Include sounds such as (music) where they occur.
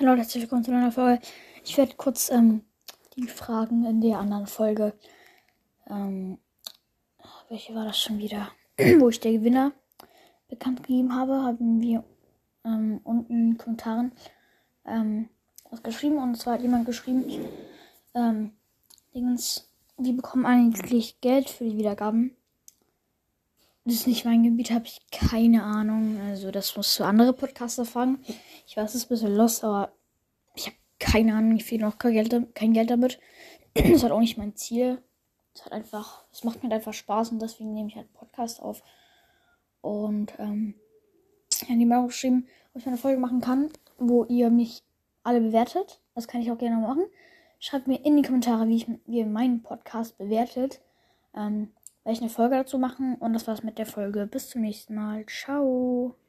Hallo herzlich willkommen zu einer Folge. Ich werde kurz ähm, die Fragen in der anderen Folge. Ähm, welche war das schon wieder? (clears throat) Wo ich der Gewinner bekannt gegeben habe, haben wir ähm, unten in den Kommentaren ähm, was geschrieben. Und zwar hat jemand geschrieben, ähm, Dingens, wie bekommen eigentlich Geld für die Wiedergaben? Das ist nicht mein Gebiet, habe ich keine Ahnung. Also das musst du andere Podcaster fragen. Ich weiß, es ist ein bisschen los, aber ich habe keine Ahnung. Ich viel noch kein Geld, kein Geld damit. (clears throat) Das ist halt auch nicht mein Ziel. Es hat einfach, es macht mir halt einfach Spaß und deswegen nehme ich halt Podcast auf. Und ähm, ja, die haben geschrieben, ob ich eine Folge machen kann, wo ihr mich alle bewertet. Das kann ich auch gerne machen. Schreibt mir in die Kommentare, wie, ich, wie ihr meinen Podcast bewertet. Ähm, werde ich eine Folge dazu machen. Und das war's mit der Folge. Bis zum nächsten Mal. Ciao.